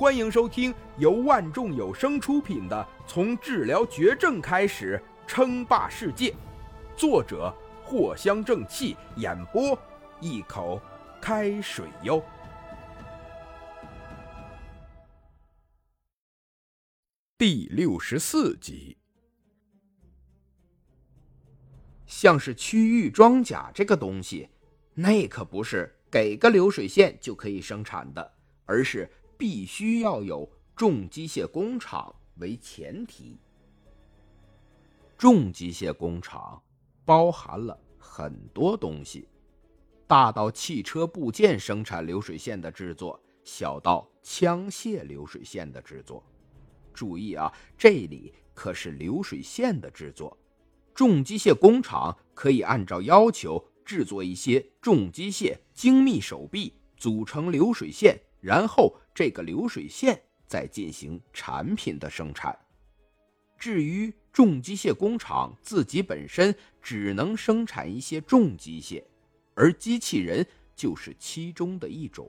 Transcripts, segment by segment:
欢迎收听由万众有声出品的《从治疗绝症开始称霸世界》，作者藿香正气，演播一口开水哟。第六十四集，像是区域装甲这个东西，那可不是给个流水线就可以生产的，而是。必须要有重机械工厂为前提。重机械工厂包含了很多东西，大到汽车部件生产流水线的制作，小到枪械流水线的制作。注意啊，这里可是流水线的制作。重机械工厂可以按照要求制作一些重机械精密手臂，组成流水线。然后，这个流水线再进行产品的生产。至于重机械工厂自己本身只能生产一些重机械，而机器人就是其中的一种。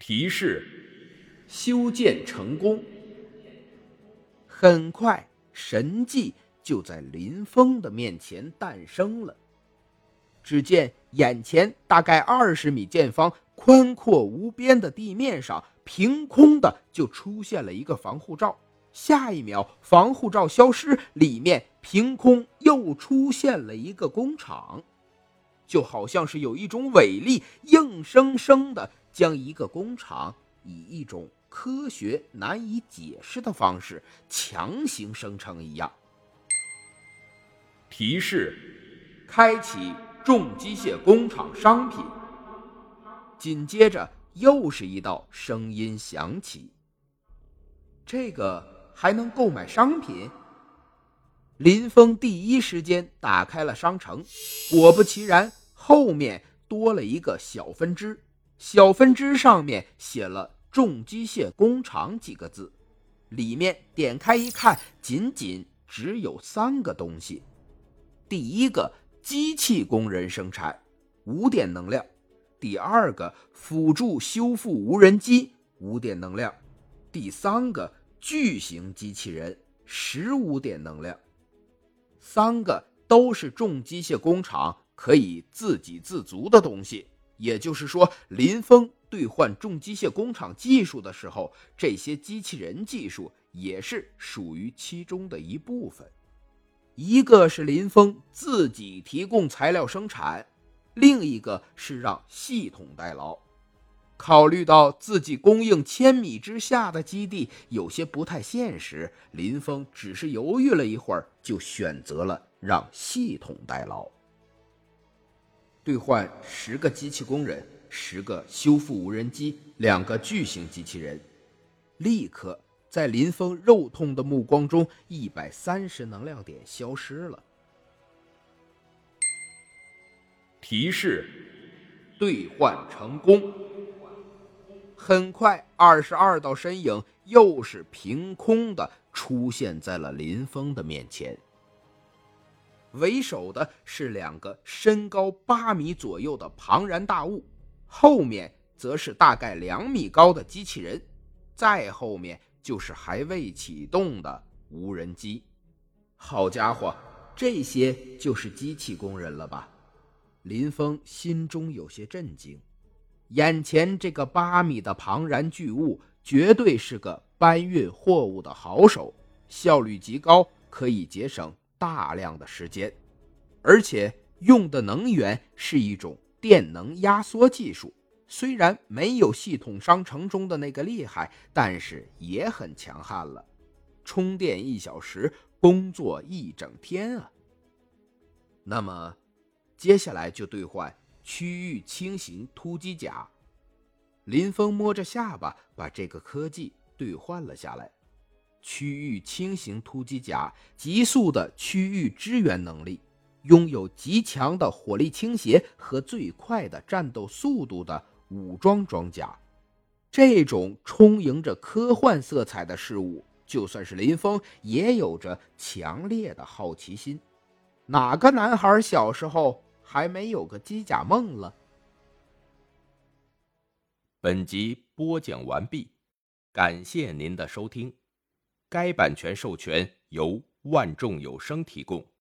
提示：修建成功。很快，神迹就在林峰的面前诞生了。只见眼前大概二十米见方、宽阔无边的地面上，凭空的就出现了一个防护罩。下一秒，防护罩消失，里面凭空又出现了一个工厂，就好像是有一种伟力，硬生生的将一个工厂以一种科学难以解释的方式强行生成一样。提示：开启。重机械工厂商品。紧接着又是一道声音响起：“这个还能购买商品？”林峰第一时间打开了商城，果不其然，后面多了一个小分支，小分支上面写了“重机械工厂”几个字。里面点开一看，仅仅只有三个东西。第一个。机器工人生产五点能量，第二个辅助修复无人机五点能量，第三个巨型机器人十五点能量，三个都是重机械工厂可以自给自足的东西。也就是说，林峰兑换重机械工厂技术的时候，这些机器人技术也是属于其中的一部分。一个是林峰自己提供材料生产，另一个是让系统代劳。考虑到自己供应千米之下的基地有些不太现实，林峰只是犹豫了一会儿，就选择了让系统代劳。兑换十个机器工人，十个修复无人机，两个巨型机器人，立刻。在林峰肉痛的目光中，一百三十能量点消失了。提示：兑换成功。很快，二十二道身影又是凭空的出现在了林峰的面前。为首的是两个身高八米左右的庞然大物，后面则是大概两米高的机器人，再后面。就是还未启动的无人机，好家伙，这些就是机器工人了吧？林峰心中有些震惊，眼前这个八米的庞然巨物，绝对是个搬运货物的好手，效率极高，可以节省大量的时间，而且用的能源是一种电能压缩技术。虽然没有系统商城中的那个厉害，但是也很强悍了。充电一小时，工作一整天啊！那么，接下来就兑换区域轻型突击甲。林峰摸着下巴，把这个科技兑换了下来。区域轻型突击甲，急速的区域支援能力，拥有极强的火力倾斜和最快的战斗速度的。武装装甲，这种充盈着科幻色彩的事物，就算是林峰也有着强烈的好奇心。哪个男孩小时候还没有个机甲梦了？本集播讲完毕，感谢您的收听。该版权授权由万众有声提供。